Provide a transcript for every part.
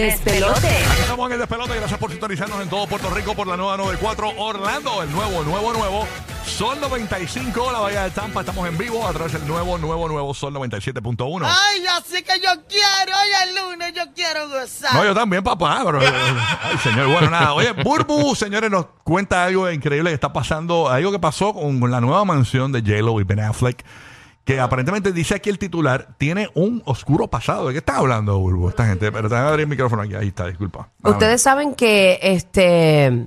despelote. Aquí estamos en el despelote. Gracias por sintonizarnos en todo Puerto Rico por la nueva 94 Orlando. El nuevo, nuevo, nuevo. Sol 95, la Bahía de Tampa. Estamos en vivo a través del nuevo, nuevo, nuevo Sol 97.1. Ay, así que yo quiero, hoy es lunes, yo quiero gozar. No, yo también, papá. Pero, eh, ay, señor, bueno, nada. Oye, Burbu, señores, nos cuenta algo increíble que está pasando. Algo que pasó con, con la nueva mansión de J-Lo y Ben Affleck. Que aparentemente dice aquí el titular, tiene un oscuro pasado. ¿De qué está hablando, Burbu, esta gente? Pero déjame abrir el micrófono aquí. Ahí está, disculpa. Ustedes saben que este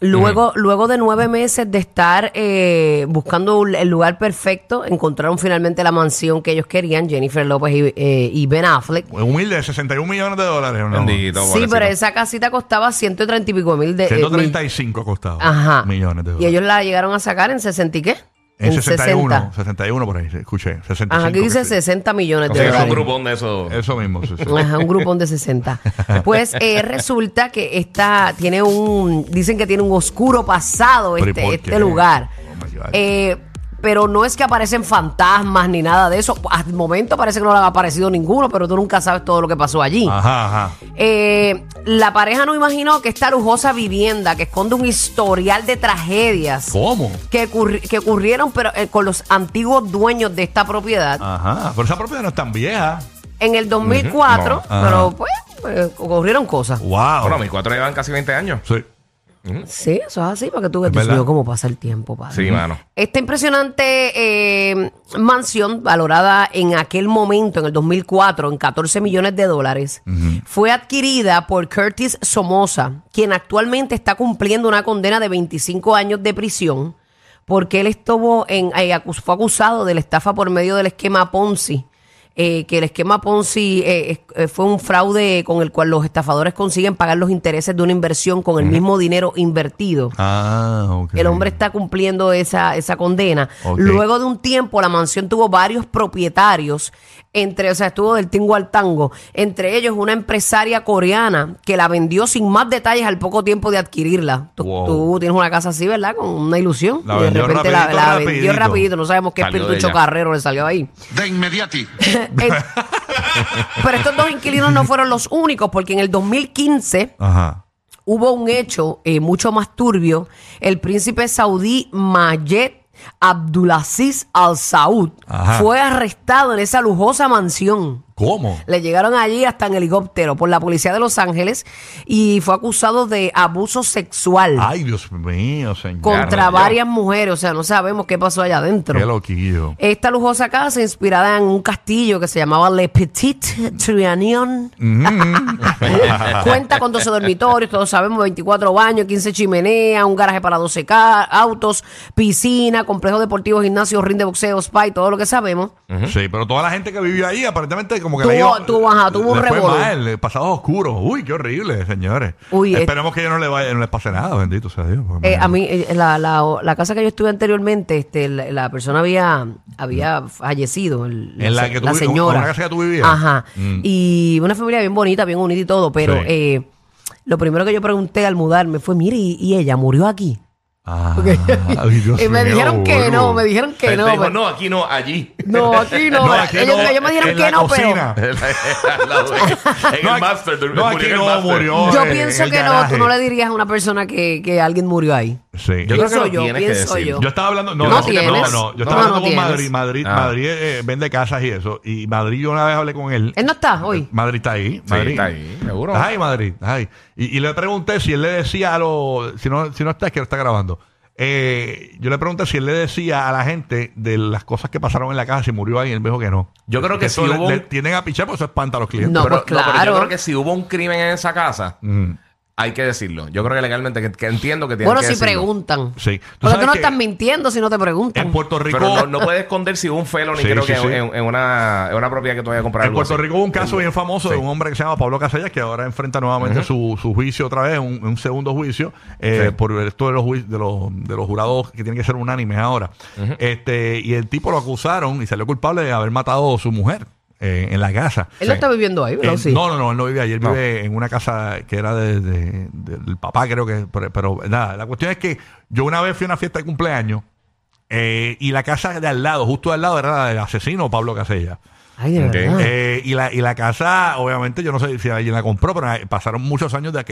luego, luego de nueve meses de estar eh, buscando un- el lugar perfecto, encontraron finalmente la mansión que ellos querían, Jennifer López y, eh, y Ben Affleck. Humilde, 61 millones de dólares. ¿no? Bendito, Sí, pero esa casita costaba 130 y pico mil de... eh, 135 ha costado. mil- Ajá. Millones de Y dólares. ellos la llegaron a sacar en 60 y qué? En 61, 60. 61 por ahí, escuché. 65. Ajá, aquí dice que sí. 60 millones O de sea, es un dólares. grupón de esos. Eso mismo, sí, sí. Ajá, un grupón de 60. Pues eh, resulta que esta tiene un, dicen que tiene un oscuro pasado Pero ¿y este, este lugar. Oh. Eh, pero no es que aparecen fantasmas ni nada de eso. Al momento parece que no le ha aparecido ninguno, pero tú nunca sabes todo lo que pasó allí. Ajá, ajá. Eh, la pareja no imaginó que esta lujosa vivienda que esconde un historial de tragedias ¿Cómo? que, ocurri- que ocurrieron pero, eh, con los antiguos dueños de esta propiedad Ajá. Pero esa propiedad no es tan vieja. en el 2004, No. Ajá. pero pues eh, ocurrieron cosas. Wow. Bueno, mis cuatro llevan casi 20 años. Sí. Sí, eso es así, para que tú Es verdad. mío, cómo pasa el tiempo, padre. Sí, mano. Esta impresionante eh, mansión, valorada en aquel momento, en el 2004, en 14 millones de dólares, fue adquirida por Curtis Somoza, quien actualmente está cumpliendo una condena de 25 años de prisión, porque él estuvo en, eh, acus- fue acusado de la estafa por medio del esquema Ponzi. Eh, que el esquema Ponzi eh, es- eh, fue un fraude con el cual los estafadores consiguen pagar los intereses de una inversión con el mismo dinero invertido. Ah, ok. El hombre está cumpliendo esa, esa condena. Luego de un tiempo, la mansión tuvo varios propietarios, entre, o sea, estuvo del tingo al tango, entre ellos una empresaria coreana que la vendió sin más detalles al poco tiempo de adquirirla. Tú, Wow. tú tienes una casa así, ¿verdad? Con una ilusión. La y de vendió repente la, rapidito, la vendió rapidito. rapidito. No sabemos qué espíritu chocarrero le salió ahí. De inmediati. Eh, Pero estos dos inquilinos no fueron los únicos, porque en el 2015 Ajá. hubo un hecho eh, mucho más turbio. El príncipe saudí Mayed Abdulaziz Al Saud Ajá. fue arrestado en esa lujosa mansión. ¿Cómo? Le llegaron allí hasta en helicóptero por la policía de Los Ángeles y fue acusado de abuso sexual Ay, Dios mío, señor. contra varias mujeres. O sea, no sabemos qué pasó allá adentro. Qué loquillo. Esta lujosa casa, inspirada en un castillo que se llamaba Le Petit Trianon, cuenta con 12 dormitorios, todos sabemos, 24 baños, 15 chimeneas, un garaje para 12 ca- autos, piscina, complejo deportivo, gimnasio, ring de boxeo, spa y todo lo que sabemos. Sí, pero toda la gente que vivió ahí, aparentemente, como que Tuvo- le tuvo, ajá, tuvo un eh, pasados oscuros. Uy, qué horrible, señores. Uy, Esperemos que yo no le vaya, no les pase nada, bendito sea Dios. Eh, a mí, eh, la, la, la casa que yo estuve anteriormente, este, la, la persona había, había fallecido, el- En la que tú señora. una casa que tú vivías. Ajá. Mm. Y una familia bien bonita, bien unida y todo, pero Sí. eh, lo primero que yo pregunté al mudarme fue, mire, ¿y, y ella murió aquí? Ah, ay, Dios y me mío, dijeron que no, me dijeron que Él no. te dijo, pero- no, aquí no, allí. No, aquí no. No, aquí ellos, no, ellos me dijeron en que la no, pero cocina. En el master. no, murió aquí no yo en pienso que no, tú no le dirías a una persona que, que alguien murió ahí. Sí. Yo creo que Pienso lo yo, tienes que pienso decir. yo. Yo estaba hablando, no, No no, no, tienes. no, yo No, estaba no hablando con tienes. Madrid, Madrid, Ah. Madrid eh, vende casas y eso, y Madrid yo una vez hablé con él. Él no está hoy. Madrid está ahí, Sí, Madrid. está ahí, seguro. Ay, Madrid, ay. Y, y le pregunté si él le decía a los, si no, si no está, es que lo está grabando. Eh, yo le pregunté si él le decía a la gente de las cosas que pasaron en la casa, si murió ahí, él me dijo que no. Yo creo que eso si le, hubo un- le tienen a pichar, pues eso espanta a los clientes. No, pero, pues pero claro. yo creo que si hubo un crimen en esa casa, Mm. Hay que decirlo. Yo creo que legalmente, que, que entiendo que tiene Bueno, que si decirlo. preguntan. Sí. Tú Porque tú no que estás mintiendo si no te preguntan. En Puerto Rico, Pero no, no puedes esconder si hubo un felony, Sí, creo sí, que sí. En, en una, en una propiedad que tú vayas a comprar. En algo Puerto así. Rico hubo un caso bien famoso de un hombre que se llama Pablo Casellas que ahora enfrenta nuevamente su, su juicio otra vez, un, un segundo juicio, eh, Sí. por esto de los, de, los, de los jurados que tienen que ser unánimes ahora. este Y el tipo lo acusaron y salió culpable de haber matado a su mujer eh, en la casa. Él no está viviendo ahí, ¿verdad? Eh, Sí. No, no, no, él no vive ahí. Él No. vive en una casa que era de, de- del papá, creo que. Pero, pero nada, la cuestión es que yo una vez fui a una fiesta de cumpleaños eh, y la casa de al lado, justo de al lado, era la del asesino Pablo Casella. Ay, de Ok. verdad. Eh, y, la, y la casa, obviamente, yo no sé si alguien la compró, pero pasaron muchos años, de,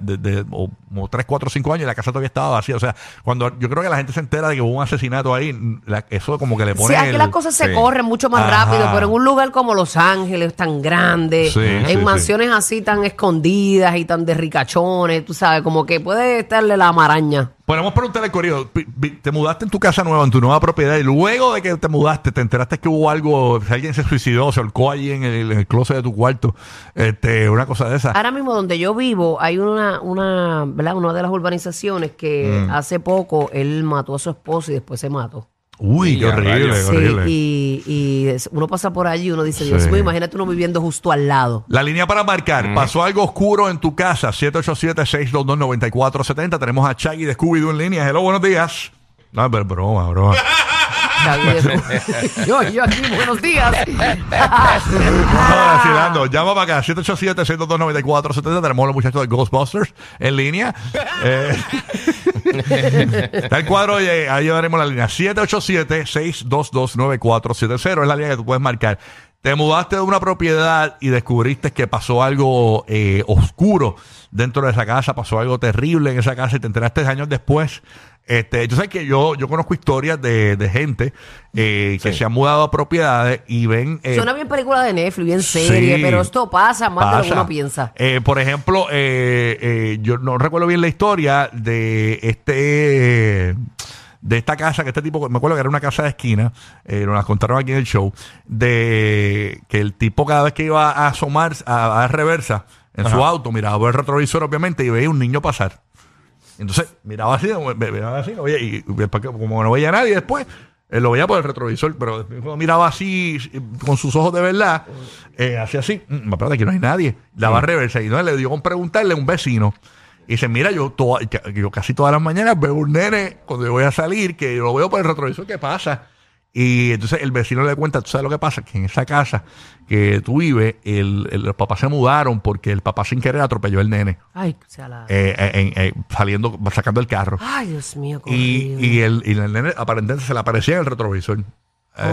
de, de- como 3, 4, 5 años y la casa todavía estaba vacía. O sea, cuando yo creo que la gente se entera de que hubo un asesinato ahí, la- eso como que le pone. Sí, aquí el- las cosas se corren mucho más Ajá. rápido, pero en un lugar como Los Ángeles, tan grande, Sí, en sí, mansiones así tan escondidas y tan de ricachones, tú sabes, como que puede estarle la maraña. Podemos preguntarle al corrido, pi- pi- te mudaste en tu casa nueva, en tu nueva propiedad, y luego de que te mudaste, te enteraste que hubo algo, si alguien se suicidó, se ahorcó allí en el, en el closet de tu cuarto, este, una cosa de esa. Ahora mismo donde yo vivo hay una, una, ¿verdad? una de las urbanizaciones que Mm. hace poco él mató a su esposa y después se mató. Uy, qué horrible, qué Sí, horrible. y, y es- uno pasa por allí y uno dice, Dios Sí. mío, imagínate uno viviendo justo al lado. La línea para marcar. Pasó algo oscuro en tu casa. 787-622-9470. Tenemos a Chaggy de Scooby-Doo en línea. Hello, buenos días. No, pero broma, broma. yo, yo aquí, buenos días. No, vacilando. Llama para acá. 787-622-9470. Tenemos a los muchachos de Ghostbusters en línea. Eh, Está el cuadro, y ahí llevaremos la línea. 787-622-9470 es la línea que tú puedes marcar. Te mudaste de una propiedad y descubriste que pasó algo eh, oscuro dentro de esa casa, pasó algo terrible en esa casa y te enteraste años después. Este, yo sé que yo, yo conozco historias de, de gente eh, que Sí. se han mudado a propiedades y ven... eh, Suena bien película de Netflix, bien serie, Sí. pero esto pasa más de lo que uno piensa. Eh, por ejemplo, eh, eh, yo no recuerdo bien la historia de este de esta casa que este tipo, me acuerdo que era una casa de esquina, eh, nos la contaron aquí en el show, de que el tipo cada vez que iba a asomar, a, a dar reversa en su auto, miraba por el retrovisor obviamente y veía un niño pasar. Entonces miraba así, miraba así, no veía- y como no veía a nadie después, él lo veía por el retrovisor, pero cuando miraba así eh, con sus ojos de verdad, eh, hacía así, mm, espérate, aquí no hay nadie, daba reversa y no le dio con preguntarle a un vecino. Y dice, mira, yo, toda- yo casi todas las mañanas veo un nene cuando yo voy a salir, que lo veo por el retrovisor, ¿qué pasa? Y entonces el vecino le cuenta, ¿tú sabes lo que pasa? Que en esa casa que tú vives, el, el- los papás se mudaron porque el papá sin querer atropelló al nene, Ay, o sea, la... eh, en- en- saliendo, sacando el carro. Ay, Dios mío, Y, y, el, y el nene aparentemente se le aparecía en el retrovisor. eh,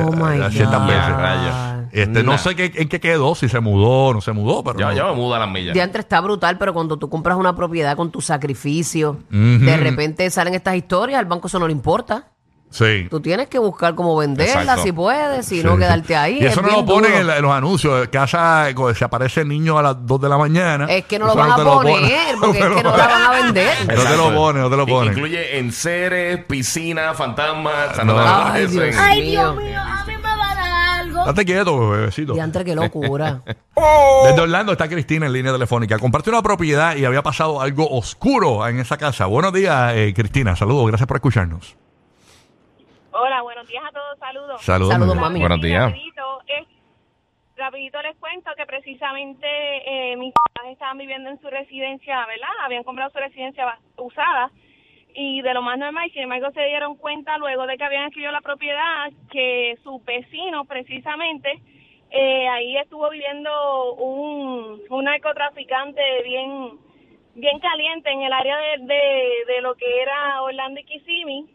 Oh, my eh, ciertas God. veces. Este, no sé qué, en qué quedó, si se mudó o no se mudó, pero no. yo me mudo a las millas. Diantre está brutal, pero cuando tú compras una propiedad con tu sacrificio, de repente salen estas historias, al banco eso no le importa. Sí. Tú tienes que buscar cómo venderla Exacto. si puedes, si Sí, no quedarte ahí. Y eso es no lo ponen en, la- en los anuncios. Casa, cuando se aparece el niño a las 2 de la mañana. Es que no lo Eso van a te poner, porque es No que no lo la van a vender. No te lo ponen, no te lo ponen. Incluye enseres, piscina, fantasmas. O sea, No. no, te Ay, pones eso Dios en- Ay, mío. Dios mío, a mí me va a dar algo. Date quieto, bebecito. Diantre, qué locura. Desde Orlando está Cristina en línea telefónica. Compartió una propiedad y había pasado algo oscuro en esa casa. Buenos días, eh, Cristina. Saludos, gracias por escucharnos. Hola, buenos días a todos, saludos. Saludos, Saludos, mami. Buenos días. Rapidito, es- rapidito les cuento que precisamente eh, mis papás estaban viviendo en su residencia, ¿verdad? Habían comprado su residencia usada y de lo más normal, sin embargo se dieron cuenta luego de que habían adquirido la propiedad que su vecino precisamente eh, ahí estuvo viviendo un, un narcotraficante bien bien caliente en el área de, de, de lo que era Orlando y Kissimmee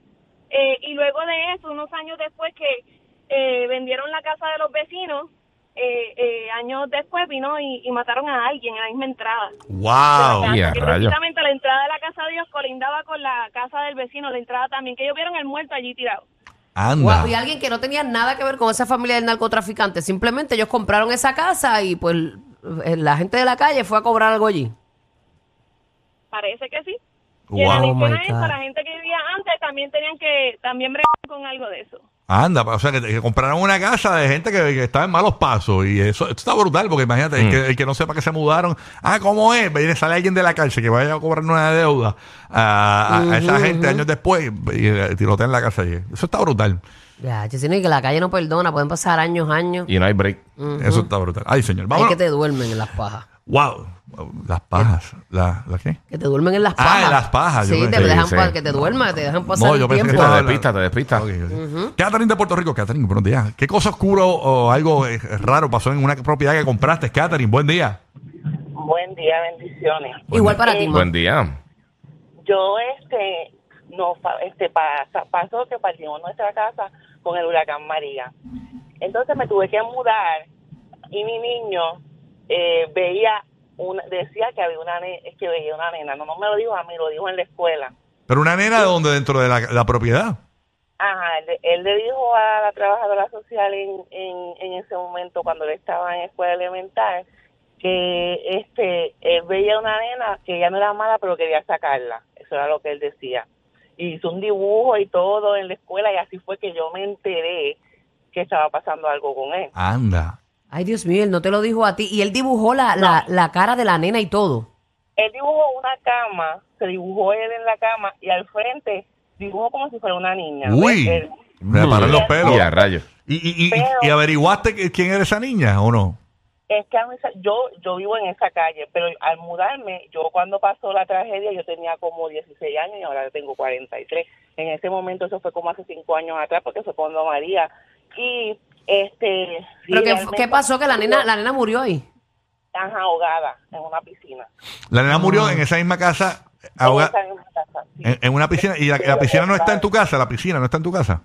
eh, y luego de eso, unos años después que eh, vendieron la casa de los vecinos, eh, eh, años después vino y, y mataron a alguien en la misma entrada. ¡Wow! De la y a casa, que rayos. precisamente la entrada de la casa de Dios colindaba con la casa del vecino, la entrada también, que ellos vieron el muerto allí tirado. Anda. Guau, y alguien que no tenía nada que ver con esa familia del narcotraficante. Simplemente ellos compraron esa casa y pues la gente de la calle fue a cobrar algo allí. Parece que sí. Wow. Y en Oh, adición my a eso, God. la gente que vivía antes también tenían que, también bregar con algo de eso. Anda, o sea, que, que compraron una casa de gente que, que estaba en malos pasos. Y eso esto está brutal, porque imagínate, el, que, el que no sepa que se mudaron. Ah, ¿cómo es? Viene, sale alguien de la cárcel que vaya a cobrar una deuda a, a- a esa gente años después y eh, tirotean la casa allí. Eso está brutal. Ya, yo que la calle no perdona, pueden pasar años, años. Y no hay break. Eso está brutal. Ay, señor. Hay Vamos. que te duermen en las pajas. Wow. Las pajas. ¿La, ¿La qué? Que te duermen en las Ah, pajas. en las pajas, yo Sí, pensé. te dejan Sí, pa- sí. que te duermas, te dejan pasar No, el yo pensé que tiempo. estaba- Te despista, te despista. Ok, ok. Catherine de Puerto Rico. Catherine, buenos días. ¿Qué cosa oscuro o algo eh, raro pasó en una propiedad que compraste? Catherine, buen día. Buen día, bendiciones. Igual para ti, ma. Buen día. Yo, este, no, este, pasa- pasó que partimos nuestra casa con el huracán María. Entonces me tuve que mudar y mi niño eh, veía una, decía que había una ne- que veía una nena, no, no me lo dijo a mí, lo dijo en la escuela. Pero una nena de donde dentro de la, la propiedad. Ajá, él, él le dijo a la trabajadora social en, en, en ese momento, cuando él estaba en escuela elemental, que este él veía una nena que ella no era mala, pero quería sacarla. Eso era lo que él decía. Y hizo un dibujo y todo en la escuela, y así fue que yo me enteré que estaba pasando algo con él. Anda. Ay, Dios mío, él no te lo dijo a ti. Y él dibujó la, la, la cara de la nena y todo. Él dibujó una cama, se dibujó él en la cama, y al frente dibujó como si fuera una niña. Uy. Él- Me paran los pelos. Y a rayos. ¿Y, y, y, Pero- y averiguaste quién era esa niña o no? Es que a mí yo, yo vivo en esa calle, pero al mudarme, yo cuando pasó la tragedia, yo tenía como 16 años y ahora tengo 43. En ese momento, eso fue como hace 5 años atrás, porque fue cuando María. Y, este... ¿Pero qué, qué pasó? Que la nena, la nena murió ahí. Están ahogada en una piscina. La nena murió en esa misma casa, ahoga- En esa misma casa, sí. en, en una piscina. ¿Y la, la piscina no está en tu casa? ¿La piscina no está en tu casa?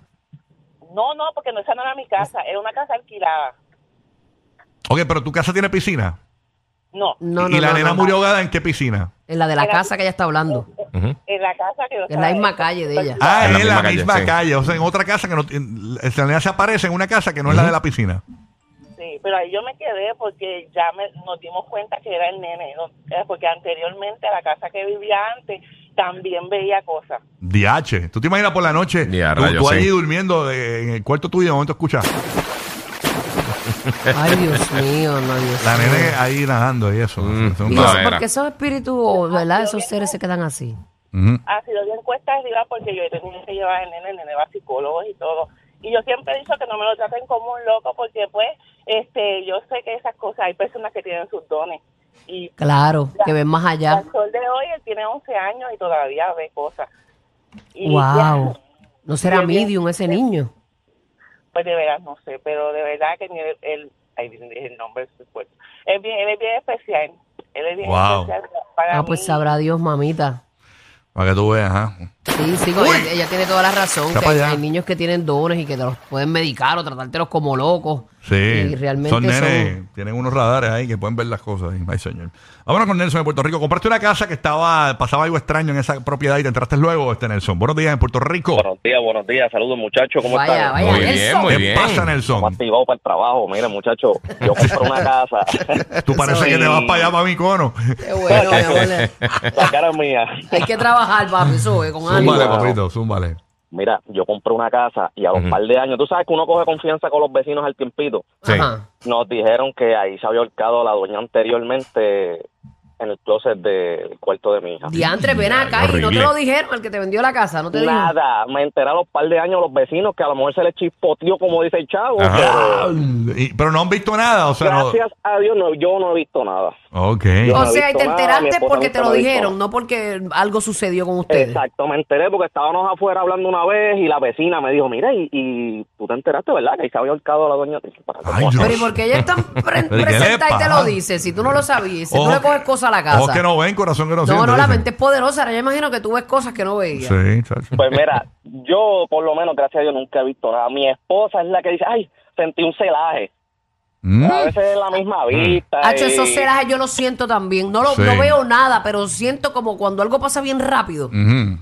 No, no, porque no, esa no era mi casa, era una casa alquilada. Ok, pero tu casa tiene piscina. No, No, ¿Y no, la no, nena no. murió ahogada en qué piscina? En la de la Era- casa que ella está hablando. En la casa que yo En la misma calle de ella. Ah, En la en la misma misma, calle, calle, sí. O sea, en otra casa que no. en- se aparece en una casa que no es la de la piscina. Sí, pero ahí yo me quedé porque ya me, nos dimos cuenta que era el nene, ¿no? Eh, porque anteriormente la casa que vivía antes también veía cosas. DH. ¿Tú te imaginas por la noche? Ya, tú, rayos, tú allí sí. durmiendo eh, en el cuarto tuyo y de momento escuchas Ay, Dios mío, no, Dios la mío. nene ahí nadando y eso. Mm. Eso es un Y No, eso, padre. era. porque esos espíritus, ¿verdad? Esos seres se quedan así. Ujú. Ha sido bien cuesta arriba porque yo he tenido que llevar al nene, el nene va a psicólogos y todo. Y yo siempre he dicho que no me lo traten como un loco porque pues este yo sé que esas cosas, hay personas que tienen sus dones. Y Claro, que ven más allá. al sol de hoy él tiene 11 años y todavía ve cosas. Y Wow. No será medium ese niño. Pues de veras no sé, pero de verdad que ni ahí dije el nombre, es fuerte. Él, bien, él es bien especial. Él es bien Wow. especial para Ah, pues mí. sabrá Dios, mamita. Para que tú veas, ¿ah? Sí, sí, porque ella, ella tiene toda la razón. Que hay, hay niños que tienen dones y que te los pueden medicar o tratártelos como locos. Sí. Y realmente son nenes, son- tienen unos radares ahí que pueden ver las cosas. ahí. Ay, señor. Vámonos con Nelson de Puerto Rico. Compraste una casa que estaba, pasaba algo extraño en esa propiedad y te entraste luego, este Nelson. Buenos días en Puerto Rico. Buenos días, buenos días. Saludos, muchachos. ¿Cómo Vaya, están? vaya, Muy bien, muy ¿Qué bien. pasa, Nelson? para el trabajo. Mira, muchachos, yo compré una casa. Tú parece que te vas para allá, para mi cono. Qué bueno, mi amor. La cara es mía. Hay que trabajar, papi, es, con ánimo. papito, zúmbale. Mira, yo compré una casa y a los par de años, tú sabes que uno coge confianza con los vecinos al tiempito. Sí. Ajá. Nos dijeron que ahí se había ahorcado la dueña anteriormente en el closet del cuarto de mi hija. Diantre, ven acá y no te lo dijeron al que te vendió la casa, no te dijo. Nada, me enteré a los par de años los vecinos que a lo mejor se les chispoteó, como dice el chavo. Ajá. Pero pero no han visto nada, o sea, no. gracias a Dios no, yo no he visto nada. Ok. Yo O sea, y te enteraste porque te lo dijeron, no porque algo sucedió con ustedes. Exacto, me enteré porque estábamos afuera hablando una vez y la vecina me dijo, mira, y, y tú te enteraste, ¿verdad? Que ahí se había ahorcado a la doña. Ay, ¿Cómo Dios. Pero ¿y por qué ella es tan pre- ¿Pero qué le presenta y te lo dice? Si tú no lo sabías, si tú le coges cosas a la casa. Ojos que no ven, corazón que no, no, siente, no, la mente es poderosa. Ahora yo imagino que tú ves cosas que no veías. Sí, chacho. Pues mira, yo por lo menos, gracias a Dios, nunca he visto nada. Mi esposa es la que dice, ay, sentí un celaje. Mm. A veces es la misma vista. Hacho, y- esos celajes yo los siento también. No, lo, Sí. no veo nada, pero siento como cuando algo pasa bien rápido.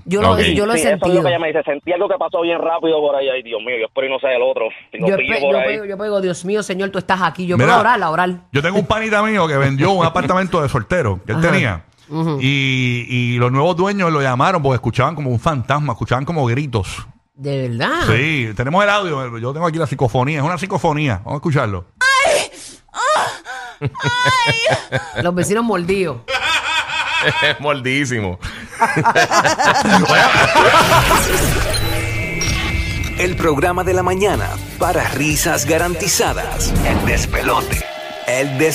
Yo lo, yo lo he Sí, eso es sentido. lo que ella me dice. Sentí algo que pasó bien rápido por ahí. Ay, Dios mío, yo espero y no sea el otro. Si lo Yo, espe- por yo ahí. pego, yo pego, Dios mío, Señor, tú estás aquí. Yo Mira, puedo orar, a orar. Yo tengo un panita mío que vendió un apartamento de soltero que él Ajá. tenía. y, y los nuevos dueños lo llamaron porque escuchaban como un fantasma, escuchaban como gritos. De verdad. Sí, tenemos el audio. Yo tengo aquí la psicofonía. Es una psicofonía. Vamos a escucharlo. Los vecinos mordidos. Es mordísimo. El programa de la mañana para risas garantizadas. El despelote. El despelote.